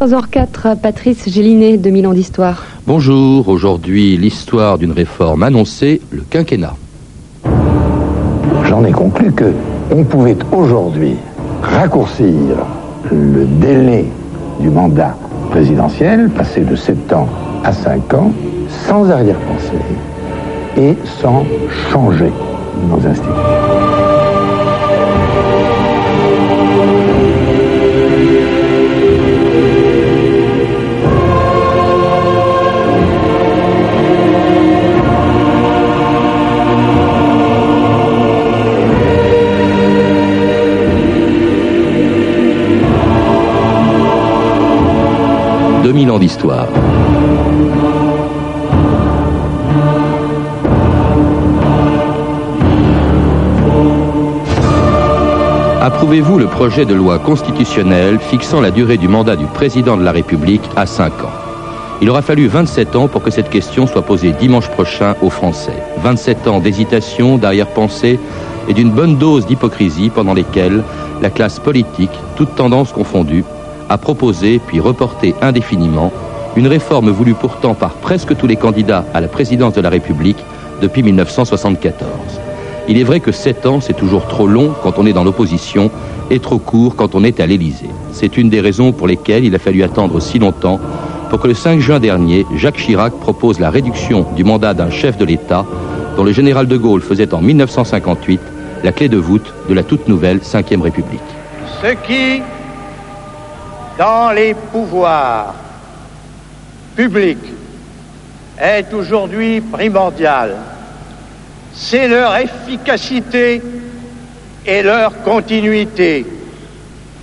14h04, Patrice Gélinet, 2000 ans d'histoire. Bonjour, aujourd'hui l'histoire d'une réforme annoncée, le quinquennat. J'en ai conclu que on pouvait aujourd'hui raccourcir le délai du mandat présidentiel, passer de 7 ans à 5 ans, sans arrière-pensée et sans changer nos institutions. 2000 ans d'histoire. Approuvez-vous le projet de loi constitutionnelle fixant la durée du mandat du président de la République à 5 ans? Il aura fallu 27 ans pour que cette question soit posée dimanche prochain aux Français. 27 ans d'hésitation, d'arrière-pensée et d'une bonne dose d'hypocrisie pendant lesquels la classe politique, toutes tendances confondues, a proposé puis reporté indéfiniment une réforme voulue pourtant par presque tous les candidats à la présidence de la République depuis 1974. Il est vrai que sept ans, c'est toujours trop long quand on est dans l'opposition et trop court quand on est à l'Élysée. C'est une des raisons pour lesquelles il a fallu attendre si longtemps pour que le 5 juin dernier, Jacques Chirac propose la réduction du mandat d'un chef de l'État dont le général de Gaulle faisait en 1958 la clé de voûte de la toute nouvelle Ve République. Ce qui dans les pouvoirs publics est aujourd'hui primordial. C'est leur efficacité et leur continuité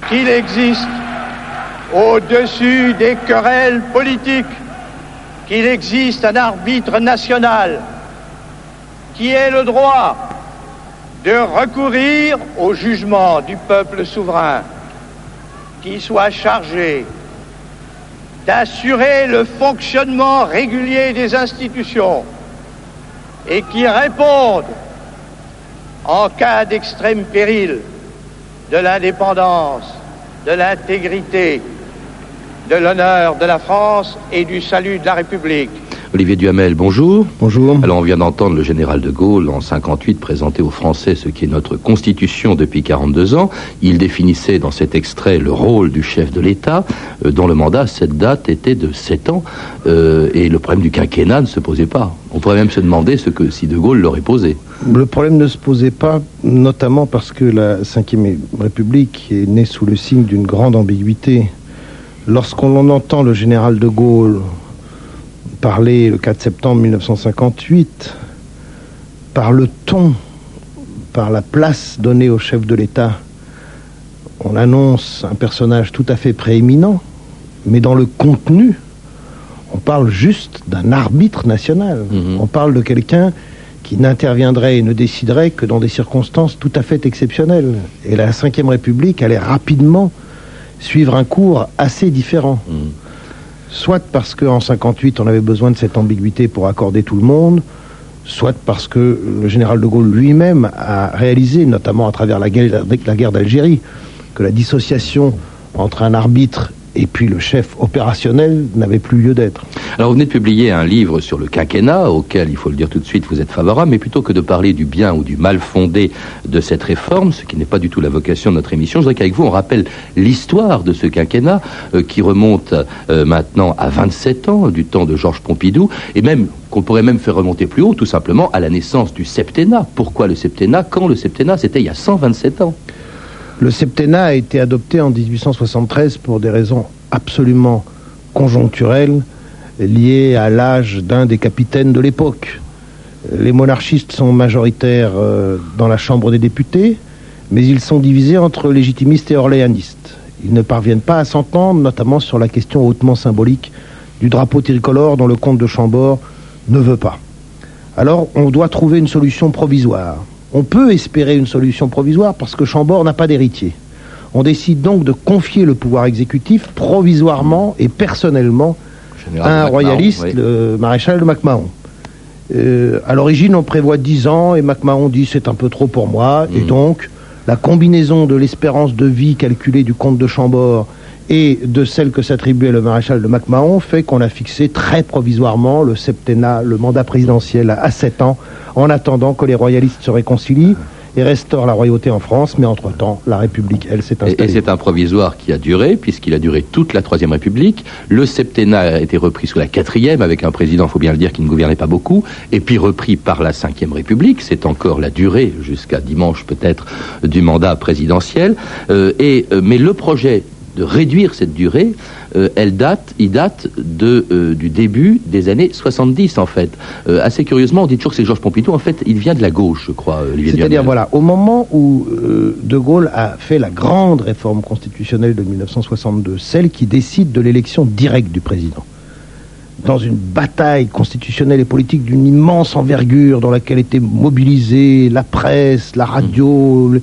qu'il existe au-dessus des querelles politiques, qu'il existe un arbitre national qui ait le droit de recourir au jugement du peuple souverain qui soit chargé d'assurer le fonctionnement régulier des institutions et qui réponde en cas d'extrême péril de l'indépendance, de l'intégrité, de l'honneur de la France et du salut de la République. Olivier Duhamel, bonjour. Bonjour. Alors on vient d'entendre le général de Gaulle en 58 présenter aux Français ce qui est notre constitution depuis 42 ans. Il définissait dans cet extrait le rôle du chef de l'État, euh, dont le mandat à cette date était de 7 ans. Euh, et le problème du quinquennat ne se posait pas. On pourrait même se demander ce que si de Gaulle l'aurait posé. Le problème ne se posait pas, notamment parce que la Ve République est née sous le signe d'une grande ambiguïté. Lorsqu'on entend le général de Gaulle parler le 4 septembre 1958, par le ton, par la place donnée au chef de l'État, on annonce un personnage tout à fait prééminent, mais dans le contenu, on parle juste d'un arbitre national. Mhm. On parle de quelqu'un qui n'interviendrait et ne déciderait que dans des circonstances tout à fait exceptionnelles. Et la Ve République allait rapidement suivre un cours assez différent. Mhm. Soit parce qu'en 58, on avait besoin de cette ambiguïté pour accorder tout le monde, soit parce que le général de Gaulle lui-même a réalisé, notamment à travers la guerre, la guerre d'Algérie, que la dissociation entre un arbitre et puis le chef opérationnel n'avait plus lieu d'être. Alors vous venez de publier un livre sur le quinquennat, auquel, il faut le dire tout de suite, vous êtes favorable, mais plutôt que de parler du bien ou du mal fondé de cette réforme, ce qui n'est pas du tout la vocation de notre émission, je voudrais qu'avec vous on rappelle l'histoire de ce quinquennat euh, qui remonte euh, maintenant à 27 ans, du temps de Georges Pompidou, et même qu'on pourrait même faire remonter plus haut, tout simplement à la naissance du septennat. Pourquoi le septennat? Quand le septennat? C'était il y a 127 ans. Le septennat a été adopté en 1873 pour des raisons absolument conjoncturelles liées à l'âge d'un des capitaines de l'époque. Les monarchistes sont majoritaires euh, dans la Chambre des députés, mais ils sont divisés entre légitimistes et orléanistes. Ils ne parviennent pas à s'entendre, notamment sur la question hautement symbolique du drapeau tricolore dont le comte de Chambord ne veut pas. Alors on doit trouver une solution provisoire. On peut espérer une solution provisoire parce que Chambord n'a pas d'héritier. On décide donc de confier le pouvoir exécutif provisoirement et personnellement Général à un royaliste, oui. le maréchal de MacMahon. Euh, à l'origine, on prévoit 10 ans et MacMahon dit c'est un peu trop pour moi. Et Mhm. donc, la combinaison de l'espérance de vie calculée du comte de Chambord et de celle que s'attribuait le maréchal de MacMahon fait qu'on a fixé très provisoirement le septennat, le mandat présidentiel à 7 ans, en attendant que les royalistes se réconcilient et restaurent la royauté en France, mais entre-temps, la République, elle, s'est installée. Et, c'est un provisoire qui a duré, puisqu'il a duré toute la Troisième République. Le septennat a été repris sous la quatrième, avec un président, il faut bien le dire, qui ne gouvernait pas beaucoup, et puis repris par la Cinquième République. C'est encore la durée, jusqu'à dimanche peut-être, du mandat présidentiel. Euh, et, euh, mais le projet de réduire cette durée, euh, elle date, il date de, euh, du début des années 70 en fait. Euh, assez curieusement, on dit toujours que c'est Georges Pompidou, en fait, il vient de la gauche, je crois. C'est-à-dire, voilà, au moment où De Gaulle a fait la grande réforme constitutionnelle de 1962, celle qui décide de l'élection directe du président dans une bataille constitutionnelle et politique d'une immense envergure dans laquelle étaient mobilisés la presse, la radio,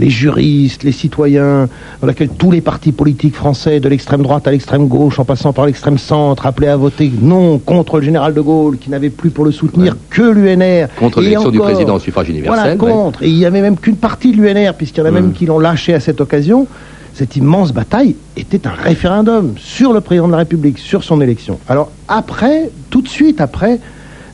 les juristes, les citoyens, dans laquelle tous les partis politiques français, de l'extrême droite à l'extrême gauche, en passant par l'extrême centre, appelaient à voter non contre le général de Gaulle, qui n'avait plus pour le soutenir que l'UNR. Contre l'élection du président au suffrage universel. Voilà, contre. Et il n'y avait même qu'une partie de l'UNR, puisqu'il y en a même qui l'ont lâché à cette occasion cette immense bataille était un référendum sur le président de la République, sur son élection. Alors après, tout de suite après,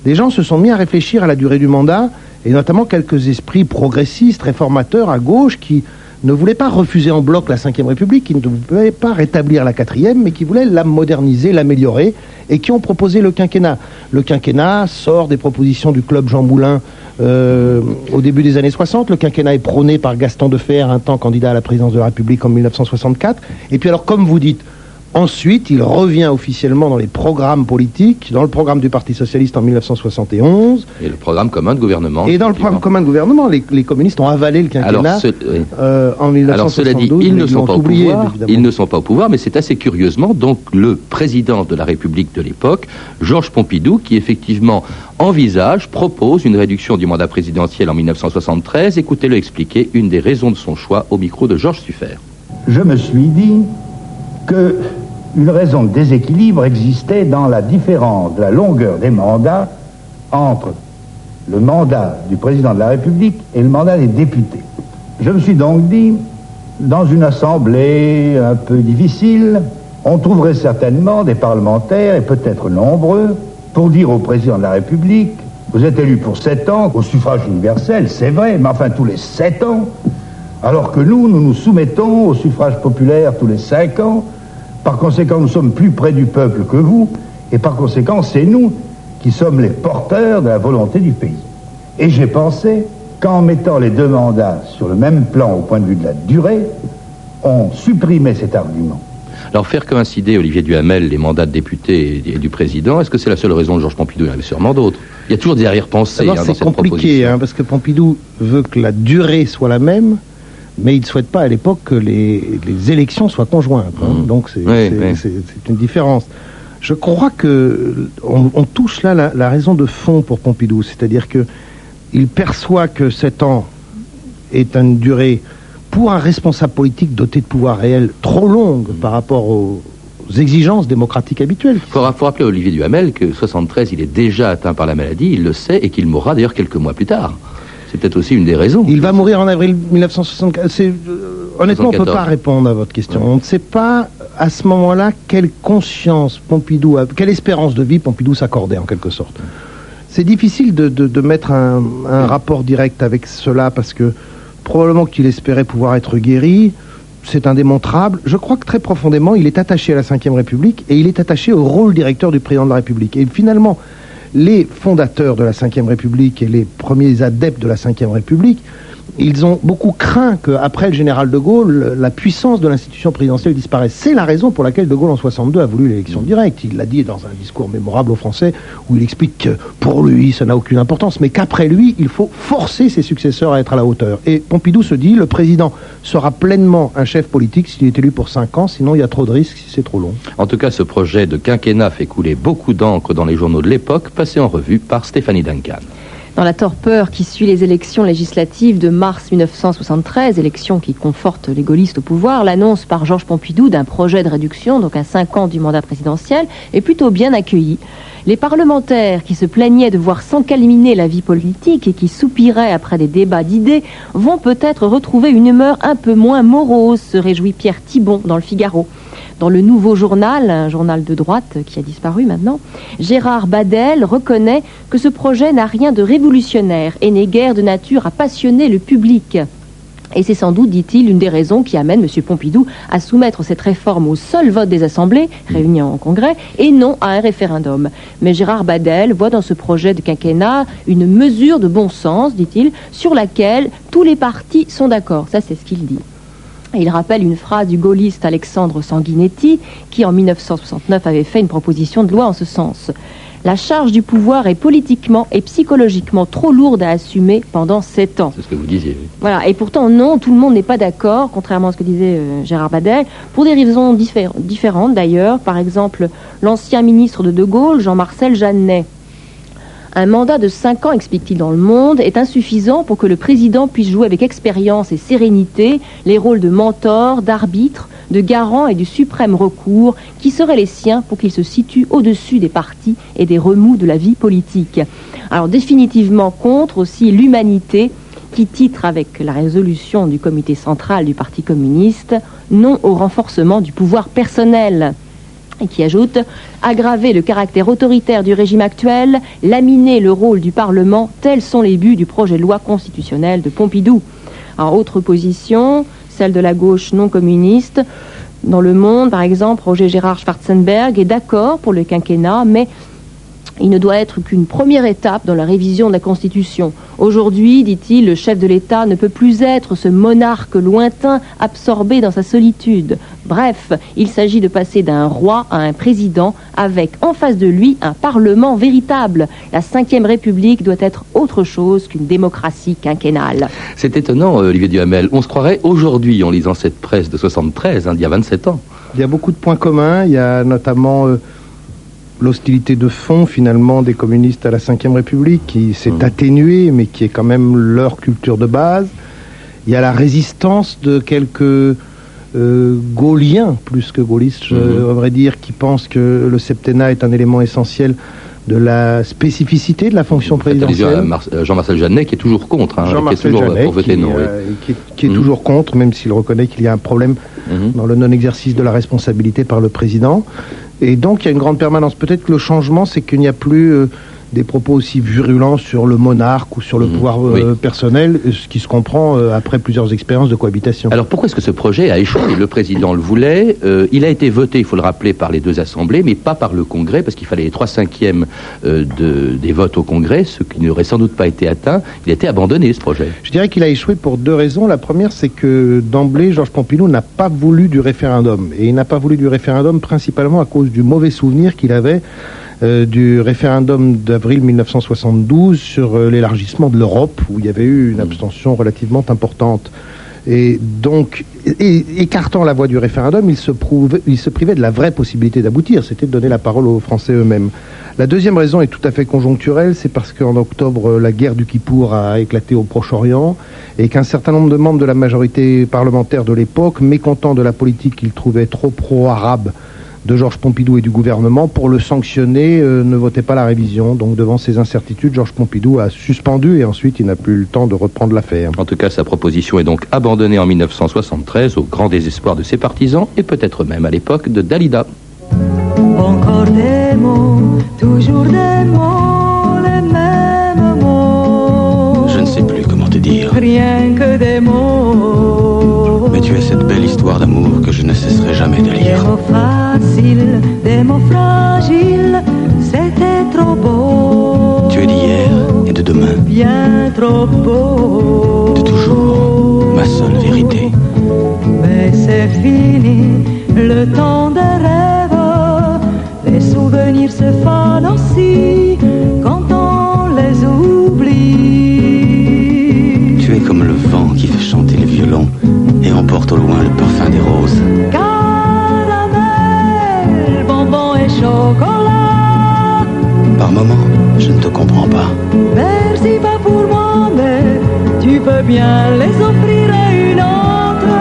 les gens se sont mis à réfléchir à la durée du mandat, et notamment quelques esprits progressistes, réformateurs à gauche, qui ne voulaient pas refuser en bloc la Ve République, qui ne voulaient pas rétablir la quatrième, mais qui voulaient la moderniser, l'améliorer, et qui ont proposé le quinquennat. Le quinquennat sort des propositions du club Jean Moulin euh, au début des années 60. Le quinquennat est prôné par Gaston Defer, un temps candidat à la présidence de la République en 1964. Et puis alors, comme vous dites, Ensuite, il revient officiellement dans les programmes politiques, dans le programme du Parti Socialiste en 1971. Et le programme commun de gouvernement. Et dans le programme commun de gouvernement, les, communistes ont avalé le quinquennat Alors, euh, en 1972. Alors cela dit, ils ne sont pas au pouvoir. Ils ne sont pas au pouvoir, mais c'est assez curieusement donc le président de la République de l'époque, Georges Pompidou, qui effectivement envisage, propose une réduction du mandat présidentiel en 1973. Écoutez-le expliquer une des raisons de son choix au micro de Georges Suffert. Je me suis dit qu'une raison de déséquilibre existait dans la différence de la longueur des mandats entre le mandat du président de la République et le mandat des députés. Je me suis donc dit, dans une assemblée un peu difficile, on trouverait certainement des parlementaires, et peut-être nombreux, pour dire au président de la République, vous êtes élu pour sept ans, au suffrage universel, c'est vrai, mais enfin tous les sept ans, alors que nous, nous nous soumettons au suffrage populaire tous les cinq ans, par conséquent, nous sommes plus près du peuple que vous, et par conséquent, c'est nous qui sommes les porteurs de la volonté du pays. Et j'ai pensé qu'en mettant les deux mandats sur le même plan au point de vue de la durée, on supprimait cet argument. Alors faire coïncider, Olivier Duhamel, les mandats de député et du président, est-ce que c'est la seule raison de Georges Pompidou? Il y en avait sûrement d'autres. Il y a toujours des arrière-pensées hein, C'est compliqué, hein, parce que Pompidou veut que la durée soit la même, mais il ne souhaite pas à l'époque que les, élections soient conjointes. Hein. Mmh. Donc c'est une différence. Je crois que on, touche là la, raison de fond pour Pompidou, c'est-à-dire que il perçoit que sept ans est une durée pour un responsable politique doté de pouvoir réel trop longue par rapport aux, exigences démocratiques habituelles. Il faut, rappeler à Olivier Duhamel que 73, il est déjà atteint par la maladie, il le sait, et qu'il mourra d'ailleurs quelques mois plus tard. C'est peut-être aussi une des raisons. Il va mourir en avril 1964. Euh, honnêtement, on ne peut pas répondre à votre question. On ne sait pas à ce moment-là quelle conscience Pompidou, a, quelle espérance de vie Pompidou s'accordait en quelque sorte. C'est difficile de, mettre un, rapport direct avec cela parce que probablement qu'il espérait pouvoir être guéri. C'est indémontrable. Je crois que très profondément, il est attaché à la Ve République et il est attaché au rôle directeur du président de la République. Et finalement, les fondateurs de la Ve République et les premiers adeptes de la Ve République ils ont beaucoup craint qu'après le général de Gaulle, la puissance de l'institution présidentielle disparaisse. C'est la raison pour laquelle de Gaulle en 62 a voulu l'élection directe. Il l'a dit dans un discours mémorable aux Français où il explique que pour lui, ça n'a aucune importance, mais qu'après lui, il faut forcer ses successeurs à être à la hauteur. Et Pompidou se dit, le président sera pleinement un chef politique s'il est élu pour 5 ans, sinon il y a trop de risques si c'est trop long. En tout cas, ce projet de quinquennat fait couler beaucoup d'encre dans les journaux de l'époque, passé en revue par Stéphanie Duncan. Dans la torpeur qui suit les élections législatives de mars 1973, élections qui confortent les gaullistes au pouvoir, l'annonce par Georges Pompidou d'un projet de réduction, donc à 5 ans du mandat présidentiel, est plutôt bien accueillie. Les parlementaires qui se plaignaient de voir s'encalminer la vie politique et qui soupiraient après des débats d'idées vont peut-être retrouver une humeur un peu moins morose, se réjouit Pierre Thibon dans le Figaro. Dans le Nouveau Journal, un journal de droite qui a disparu maintenant, Gérard Badel reconnaît que ce projet n'a rien de révolutionnaire et n'est guère de nature à passionner le public. Et c'est sans doute, dit-il, une des raisons qui amène M. Pompidou à soumettre cette réforme au seul vote des assemblées réunies en congrès et non à un référendum. Mais Gérard Badel voit dans ce projet de quinquennat une mesure de bon sens, dit-il, sur laquelle tous les partis sont d'accord. Ça, c'est ce qu'il dit. Il rappelle une phrase du gaulliste Alexandre Sanguinetti, qui en 1969 avait fait une proposition de loi en ce sens. La charge du pouvoir est politiquement et psychologiquement trop lourde à assumer pendant sept ans. C'est ce que vous disiez. Voilà, et pourtant non, tout le monde n'est pas d'accord, contrairement à ce que disait euh, Gérard Badel, pour des raisons diffé- différentes d'ailleurs. Par exemple, l'ancien ministre de De Gaulle, Jean-Marcel Jeannet. Un mandat de cinq ans, explique-t-il dans Le Monde, est insuffisant pour que le président puisse jouer avec expérience et sérénité les rôles de mentor, d'arbitre, de garant et du suprême recours qui seraient les siens pour qu'il se situe au-dessus des partis et des remous de la vie politique. Alors définitivement contre aussi l'humanité qui titre avec la résolution du comité central du Parti communiste non au renforcement du pouvoir personnel et qui ajoute aggraver le caractère autoritaire du régime actuel, laminer le rôle du Parlement, tels sont les buts du projet de loi constitutionnel de Pompidou. En autre position, celle de la gauche non communiste, dans le monde, par exemple, Roger Gérard Schwarzenberg est d'accord pour le quinquennat, mais il ne doit être qu'une première étape dans la révision de la Constitution. Aujourd'hui, dit-il, le chef de l'État ne peut plus être ce monarque lointain absorbé dans sa solitude. Bref, il s'agit de passer d'un roi à un président avec en face de lui un parlement véritable. La Ve République doit être autre chose qu'une démocratie quinquennale. C'est étonnant, euh, Olivier Duhamel. On se croirait aujourd'hui, en lisant cette presse de 73, hein, d'il y a 27 ans. Il y a beaucoup de points communs. Il y a notamment euh, l'hostilité de fond, finalement, des communistes à la Ve République, qui s'est Mhm. atténuée, mais qui est quand même leur culture de base. Il y a la résistance de quelques euh, gauliens, plus que gaullistes, je Mhm. devrais dire, qui pensent que le septennat est un élément essentiel de la spécificité de la fonction à présidentielle. Euh, Jean-Marcel Jeannet, qui est toujours contre, hein, qui est toujours euh, Jeannet, pour voter qui, non. oui. euh, qui est, qui est Mhm. toujours contre, même s'il reconnaît qu'il y a un problème Mhm. dans le non-exercice de la responsabilité par le président. Et donc, il y a une grande permanence. Peut-être que le changement, c'est qu'il n'y a plus euh, des propos aussi virulents sur le monarque ou sur le Mhm. pouvoir euh, Oui. personnel, ce qui se comprend euh, après plusieurs expériences de cohabitation. Alors pourquoi est-ce que ce projet a échoué? Le président le voulait. euh, il a été voté, il faut le rappeler, par les deux assemblées, mais pas par le Congrès, parce qu'il fallait les trois cinquièmes euh, de, des votes au Congrès, ce qui n'aurait sans doute pas été atteint. Il a été abandonné, ce projet. Je dirais qu'il a échoué pour deux raisons. La première, c'est que d'emblée, Georges Pompidou n'a pas voulu du référendum. Et il n'a pas voulu du référendum principalement à cause du mauvais souvenir qu'il avait euh, du référendum d'avril 1972 sur euh, l'élargissement de l'Europe, où il y avait eu une abstention relativement importante. Et donc, et- écartant la voie du référendum, il se, prouve- il se privait de la vraie possibilité d'aboutir, c'était de donner la parole aux Français eux-mêmes. La deuxième raison est tout à fait conjoncturelle, c'est parce qu'en octobre, euh, la guerre du Kippour a éclaté au Proche-Orient et qu'un certain nombre de membres de la majorité parlementaire de l'époque, mécontents de la politique qu'ils trouvaient trop pro-arabe de Georges Pompidou et du gouvernement, pour le sanctionner, euh, ne votaient pas la révision. Donc devant ces incertitudes, Georges Pompidou a suspendu et ensuite il n'a plus eu le temps de reprendre l'affaire. En tout cas, sa proposition est donc abandonnée en 1973 au grand désespoir de ses partisans et peut-être même à l'époque de Dalida. Encore des mots, toujours des mots, les mêmes mots. Je ne sais plus comment te dire. Rien que des mots. Mais tu as cette belle histoire d'amour que je ne jamais de Des lire. mots faciles, des mots fragiles, c'était trop beau. Tu es d'hier et de demain, Bien trop beau. de toujours, ma seule vérité. Mais c'est fini, le temps des rêves. Les souvenirs se fanent aussi quand on les oublie. Tu es comme le vent qui fait chanter le violon et emporte au loin le parfum des roses. Je ne te comprends pas. Merci pas pour moi, mais tu peux bien les offrir à une autre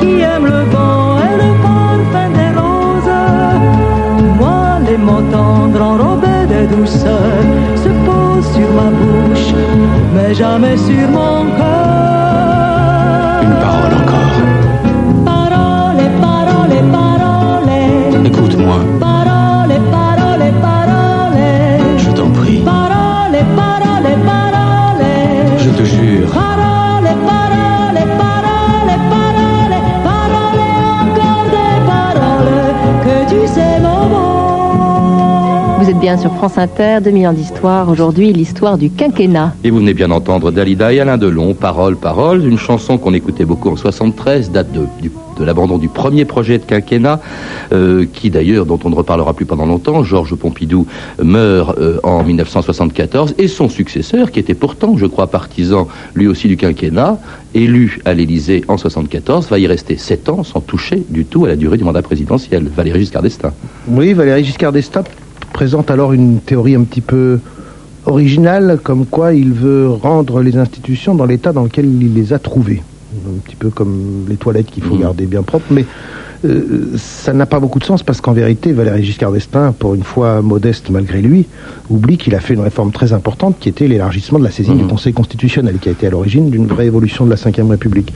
qui aime le vent et le parfum des roses. Moi, les mots tendres enrobés de douceur se posent sur ma bouche, mais jamais sur mon cœur. Bien sur France Inter, 2000 ans d'histoire. Aujourd'hui, l'histoire du quinquennat. Et vous venez bien d'entendre Dalida et Alain Delon, Parole, Parole, une chanson qu'on écoutait beaucoup en 73, date de, du- de l'abandon du premier projet de quinquennat, euh, qui d'ailleurs, dont on ne reparlera plus pendant longtemps, Georges Pompidou meurt euh, en 1974, et son successeur, qui était pourtant, je crois, partisan lui aussi du quinquennat, élu à l'Élysée en 74, va y rester sept ans sans toucher du tout à la durée du mandat présidentiel, Valéry Giscard d'Estaing. Oui, Valéry Giscard d'Estaing présente alors une théorie un petit peu originale, comme quoi il veut rendre les institutions dans l'état dans lequel il les a trouvées. Un petit peu comme les toilettes qu'il faut Mhm. garder bien propres, mais euh, ça n'a pas beaucoup de sens parce qu'en vérité, Valéry Giscard d'Estaing, pour une fois modeste malgré lui, oublie qu'il a fait une réforme très importante qui était l'élargissement de la saisine Mhm. du Conseil constitutionnel, qui a été à l'origine d'une vraie évolution de la Ve République.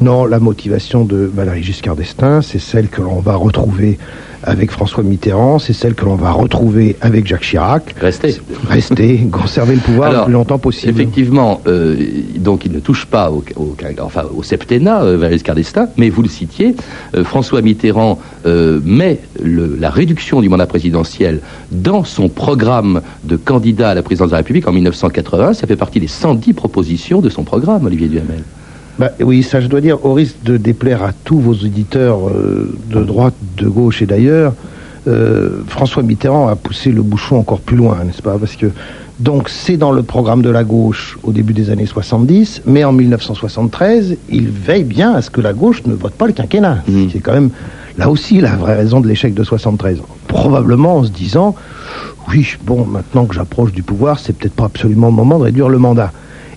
Non, la motivation de Valéry Giscard d'Estaing, c'est celle que l'on va retrouver avec François Mitterrand, c'est celle que l'on va retrouver avec Jacques Chirac. Restez. Rester, conserver le pouvoir le plus longtemps possible. Effectivement, euh, donc il ne touche pas au, au- enfin, au septennat, euh, Valéry Giscard d'Estaing, mais vous le citiez, euh, François Mitterrand met le- la réduction du mandat présidentiel dans son programme de candidat à la présidence de la République en 1980. Ça fait partie des 110 propositions de son programme, Olivier Duhamel. Bah, oui, ça je dois dire, au risque de déplaire à tous vos auditeurs euh, de droite, de gauche et d'ailleurs, euh, François Mitterrand a poussé le bouchon encore plus loin, n'est-ce pas? Parce que donc c'est dans le programme de la gauche au début des années 70, mais en 1973, il veille bien à ce que la gauche ne vote pas le quinquennat. C'est quand même là aussi la vraie raison de l'échec de 73. Probablement en se disant, oui, bon, maintenant que j'approche du pouvoir, c'est peut-être pas absolument le moment de réduire le mandat.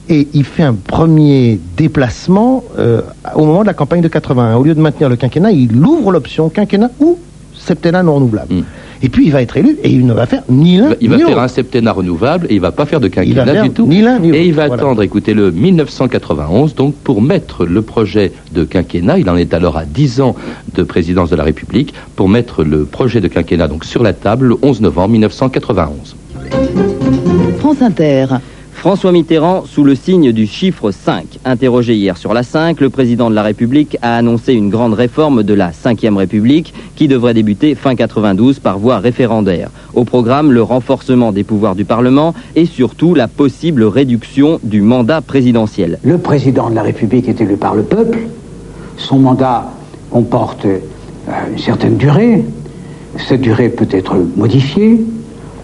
Et il fait un premier déplacement euh, au moment de la campagne de 81. Au lieu de maintenir le quinquennat, il ouvre l'option quinquennat ou septennat non renouvelable. Mm. Et puis il va être élu et il ne va faire ni Il l'un va, il va ni faire l'autre. un septennat renouvelable et il va pas faire de quinquennat faire du tout. ni l'un ni Et il l'autre, va voilà. attendre, écoutez-le, 1991, donc pour mettre le projet de quinquennat, il en est alors à 10 ans de présidence de la République, pour mettre le projet de quinquennat donc sur la table le 11 novembre 1991. France Inter. François Mitterrand sous le signe du chiffre 5. Interrogé hier sur la 5, le président de la République a annoncé une grande réforme de la 5e République qui devrait débuter fin 92 par voie référendaire. Au programme, le renforcement des pouvoirs du Parlement et surtout la possible réduction du mandat présidentiel. Le président de la République est élu par le peuple. Son mandat comporte euh, une certaine durée. Cette durée peut être modifiée.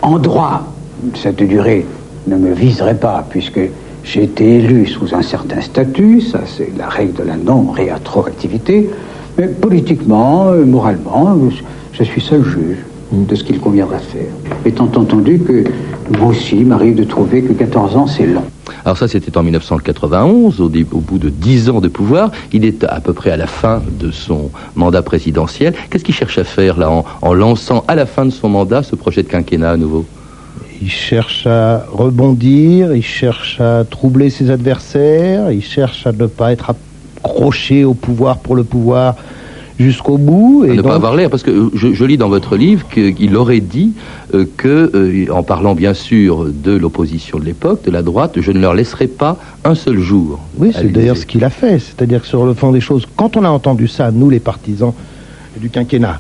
En droit, cette durée ne me viserait pas puisque j'ai été élu sous un certain statut. Ça, c'est la règle de la non-rétroactivité. Mais politiquement, euh, moralement, je, je suis seul juge de ce qu'il conviendra faire. Étant entendu que moi aussi, m'arrive de trouver que 14 ans, c'est long. Alors ça, c'était en 1991, au, au bout de 10 ans de pouvoir. Il est à peu près à la fin de son mandat présidentiel. Qu'est-ce qu'il cherche à faire là, en lançant à la fin de son mandat ce projet de quinquennat à nouveau? Il cherche à rebondir, il cherche à troubler ses adversaires, il cherche à ne pas être accroché au pouvoir pour le pouvoir jusqu'au bout. Et ne pas avoir l'air, parce que euh, je, je lis dans votre livre qu'il aurait dit euh, que, euh, en parlant bien sûr de l'opposition de l'époque, de la droite, je ne leur laisserai pas un seul jour. Oui, c'est d'ailleurs ce qu'il a fait. C'est-à-dire que sur le fond des choses, quand on a entendu ça, nous les partisans du quinquennat,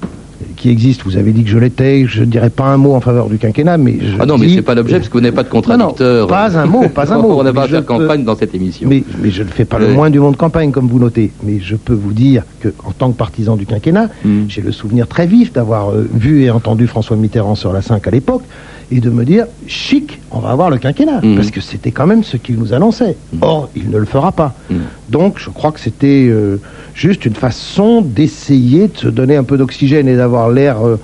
qui existe, vous avez dit que je l'étais, je ne dirais pas un mot en faveur du quinquennat, mais je Ah non, mais dis- c'est pas l'objet, parce que vous n'avez pas de Non, non, contradicteur. pas un mot, pas un mot. On n'a Mais pas à faire peux- campagne dans cette émission. Mais, mais je ne fais pas le Ouais. moins du monde campagne, comme vous notez. Mais je peux vous dire que, en tant que partisan du quinquennat, Mm. j'ai le souvenir très vif d'avoir euh, vu et entendu François Mitterrand sur la 5 à l'époque et de me dire chic, on va avoir le quinquennat. Mm. Parce que c'était quand même ce qu'il nous annonçait. Or, il ne le fera pas. Mm. Donc, je crois que c'était euh, juste une façon d'essayer de se donner un peu d'oxygène et d'avoir l'air euh,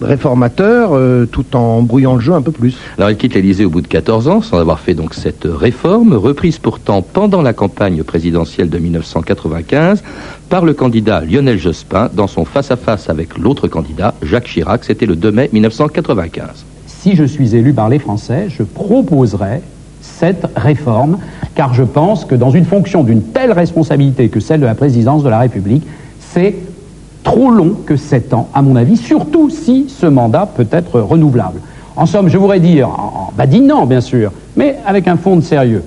réformateur euh, tout en brouillant le jeu un peu plus. Alors il quitte l'Élysée au bout de 14 ans, sans avoir fait donc cette réforme, reprise pourtant pendant la campagne présidentielle de 1995 par le candidat Lionel Jospin dans son face-à-face avec l'autre candidat, Jacques Chirac. C'était le 2 mai 1995. Si je suis élu par les Français, je proposerai cette réforme, car je pense que dans une fonction d'une telle responsabilité que celle de la présidence de la République, c'est trop long que sept ans, à mon avis, surtout si ce mandat peut être renouvelable. En somme, je voudrais dire, en, badinant bien sûr, mais avec un fond de sérieux,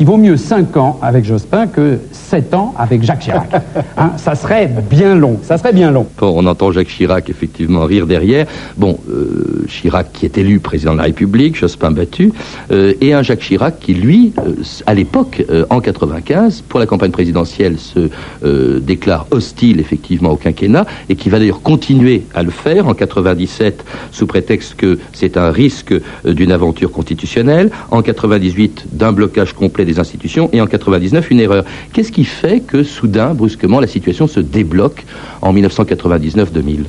qu'il vaut mieux 5 ans avec Jospin que 7 ans avec Jacques Chirac. Hein, ça serait bien long, ça serait bien long. Bon, on entend Jacques Chirac effectivement rire derrière. Bon, euh, Chirac qui est élu président de la République, Jospin battu, euh, et un Jacques Chirac qui, lui, euh, à l'époque, euh, en 95, pour la campagne présidentielle, se euh, déclare hostile effectivement au quinquennat et qui va d'ailleurs continuer à le faire en 97 sous prétexte que c'est un risque euh, d'une aventure constitutionnelle, en 98 d'un blocage complet des institutions et en 99 une erreur. Qu'est-ce qui fait que soudain, brusquement, la situation se débloque en 1999-2000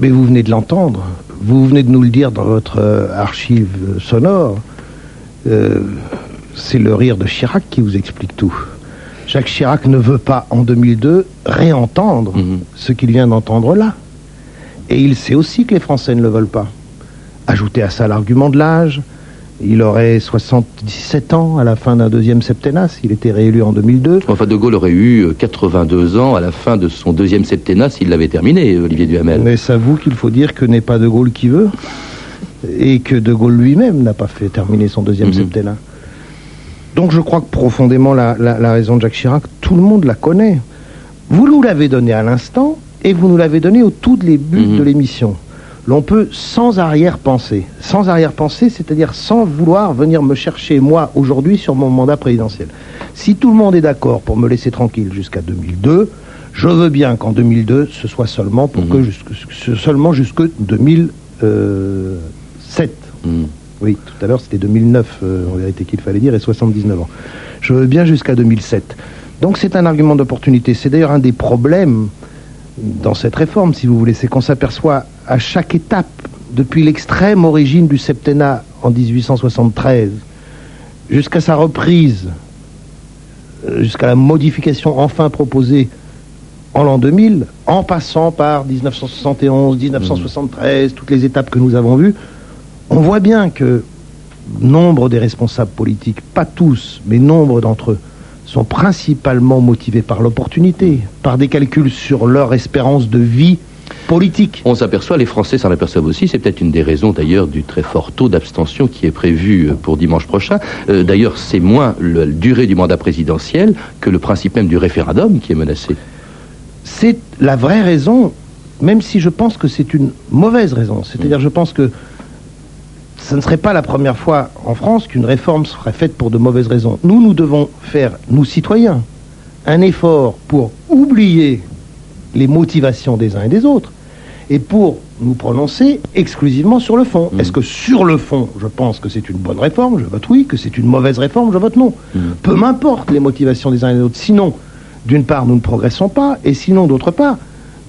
Mais vous venez de l'entendre, vous venez de nous le dire dans votre euh, archive sonore. Euh, c'est le rire de Chirac qui vous explique tout. Jacques Chirac ne veut pas, en 2002, réentendre Mhm. ce qu'il vient d'entendre là. Et il sait aussi que les Français ne le veulent pas. Ajoutez à ça l'argument de l'âge. Il aurait 77 ans à la fin d'un deuxième septennat s'il était réélu en 2002. Enfin, De Gaulle aurait eu euh, 82 ans à la fin de son deuxième septennat s'il l'avait terminé, Olivier Duhamel. Mais à vous qu'il faut dire que n'est pas De Gaulle qui veut, et que De Gaulle lui-même n'a pas fait terminer son deuxième Mhm. septennat. Donc je crois que profondément la, la- la raison de Jacques Chirac, tout le monde la connaît. Vous nous l'avez donnée à l'instant, et vous nous l'avez donnée au tout début Mhm. de l'émission. L'on peut sans arrière-pensée, sans arrière-pensée, c'est-à-dire sans vouloir venir me chercher, moi, aujourd'hui, sur mon mandat présidentiel. Si tout le monde est d'accord pour me laisser tranquille jusqu'à 2002, je veux bien qu'en 2002, ce soit seulement pour Mhm. que jusque, seulement jusque 2007. Mm. Oui, tout à l'heure c'était 2009 euh, en vérité qu'il fallait dire et 79 ans. Je veux bien jusqu'à 2007. Donc c'est un argument d'opportunité. C'est d'ailleurs un des problèmes dans cette réforme, si vous voulez, c'est qu'on s'aperçoit à chaque étape, depuis l'extrême origine du septennat en 1873, jusqu'à sa reprise, euh, jusqu'à la modification enfin proposée en l'an 2000, en passant par 1971, 1973, toutes les étapes que nous avons vues, on voit bien que nombre des responsables politiques, pas tous, mais nombre d'entre eux, sont principalement motivés par l'opportunité, par des calculs sur leur espérance de vie politique. On s'aperçoit, les Français s'en aperçoivent aussi, c'est peut-être une des raisons d'ailleurs du très fort taux d'abstention qui est prévu euh, pour dimanche prochain. Euh, d'ailleurs, c'est moins la durée du mandat présidentiel que le principe même du référendum qui est menacé. C'est la vraie raison, même si je pense que c'est une mauvaise raison. C'est-à-dire, je pense que ce ne serait pas la première fois en France qu'une réforme serait faite pour de mauvaises raisons. Nous, nous devons faire, nous citoyens, un effort pour oublier les motivations des uns et des autres et pour nous prononcer exclusivement sur le fond. Est-ce que sur le fond, je pense que c'est une bonne réforme, je vote oui, que c'est une mauvaise réforme, je vote non. Peu m'importe les motivations des uns et des autres. Sinon, d'une part, nous ne progressons pas, et sinon, d'autre part,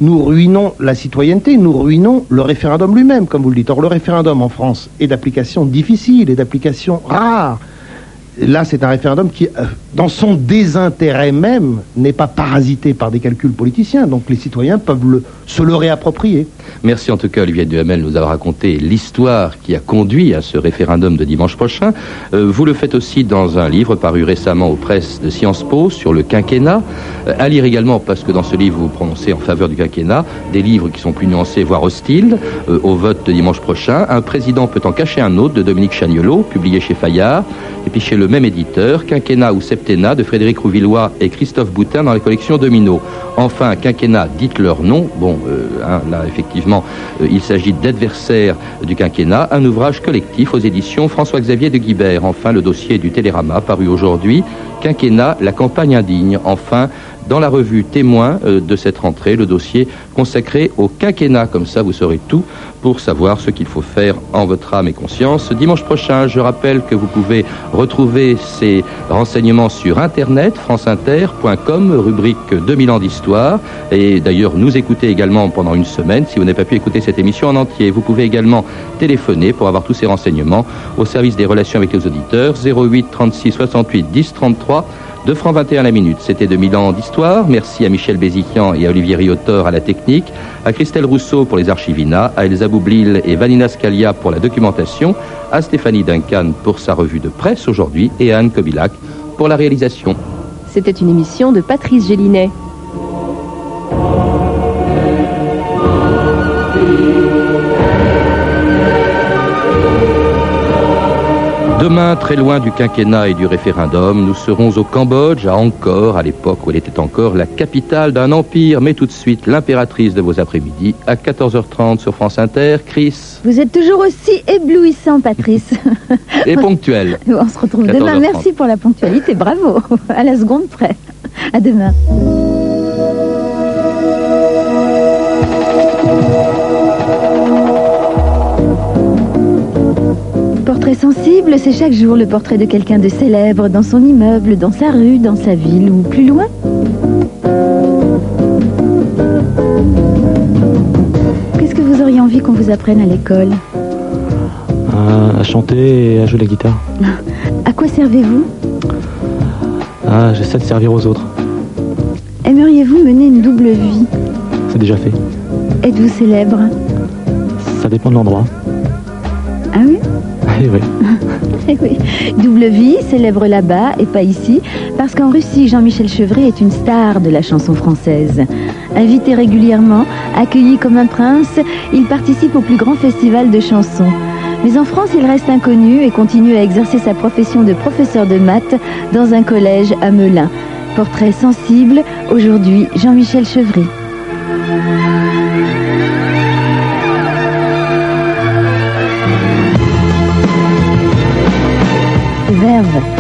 nous ruinons la citoyenneté, nous ruinons le référendum lui-même, comme vous le dites. Or, le référendum en France est d'application difficile et d'application rare. Là, c'est un référendum qui, euh, dans son désintérêt même, n'est pas parasité par des calculs politiciens. Donc, les citoyens peuvent se le réapproprier. Merci en tout cas Olivier Duhamel nous avoir raconté l'histoire qui a conduit à ce référendum de dimanche prochain. Euh, vous le faites aussi dans un livre paru récemment aux presses de Sciences Po sur le quinquennat. Euh, à lire également parce que dans ce livre vous prononcez en faveur du quinquennat, des livres qui sont plus nuancés voire hostiles euh, au vote de dimanche prochain. Un président peut en cacher un autre de Dominique Chagnolot, publié chez Fayard, et puis chez le même éditeur, Quinquennat ou De Frédéric Rouvillois et Christophe Boutin dans la collection Domino. Enfin, Quinquennat, dites leur nom. Bon, euh, hein, là, effectivement, euh, il s'agit d'adversaires du quinquennat, un ouvrage collectif aux éditions François-Xavier de Guibert. Enfin, le dossier du Télérama, paru aujourd'hui, Quinquennat, la campagne indigne. Enfin, dans la revue Témoin euh, de cette rentrée, le dossier consacré au quinquennat. Comme ça, vous saurez tout pour savoir ce qu'il faut faire en votre âme et conscience. Dimanche prochain, je rappelle que vous pouvez retrouver ces renseignements sur Internet, franceinter.com, rubrique 2000 ans d'histoire. Et d'ailleurs, nous écouter également pendant une semaine. Si vous n'avez pas pu écouter cette émission en entier, vous pouvez également téléphoner pour avoir tous ces renseignements au service des relations avec les auditeurs 08 36 68 10 33 2 francs 21 la minute. C'était 2000 ans d'histoire. Merci à Michel Béziquian et à Olivier Riotor à la technique, à Christelle Rousseau pour les archivina, à Elsa Boublil et Vanina Scalia pour la documentation, à Stéphanie Duncan pour sa revue de presse aujourd'hui et à Anne Kobilac pour la réalisation. C'était une émission de Patrice Gélinet. Demain, très loin du quinquennat et du référendum, nous serons au Cambodge, à Angkor, à l'époque où elle était encore la capitale d'un empire. Mais tout de suite, l'impératrice de vos après-midi, à 14h30 sur France Inter. Chris. Vous êtes toujours aussi éblouissant, Patrice. Et ponctuel. On se retrouve demain. 14h30. Merci pour la ponctualité. Bravo. À la seconde près. À demain. Portrait sensible, c'est chaque jour le portrait de quelqu'un de célèbre dans son immeuble, dans sa rue, dans sa ville ou plus loin. Qu'est-ce que vous auriez envie qu'on vous apprenne à l'école? À, à chanter et à jouer la guitare. À quoi servez-vous? Ah, j'essaie de servir aux autres. Aimeriez-vous mener une double vie? C'est déjà fait. Êtes-vous célèbre? Ça dépend de l'endroit. Ah oui? Eh oui. Eh oui. Double vie, célèbre là-bas et pas ici, parce qu'en Russie, Jean-Michel Chevray est une star de la chanson française. Invité régulièrement, accueilli comme un prince, il participe au plus grand festival de chansons. Mais en France, il reste inconnu et continue à exercer sa profession de professeur de maths dans un collège à Melun. Portrait sensible, aujourd'hui Jean-Michel Chevry. rêve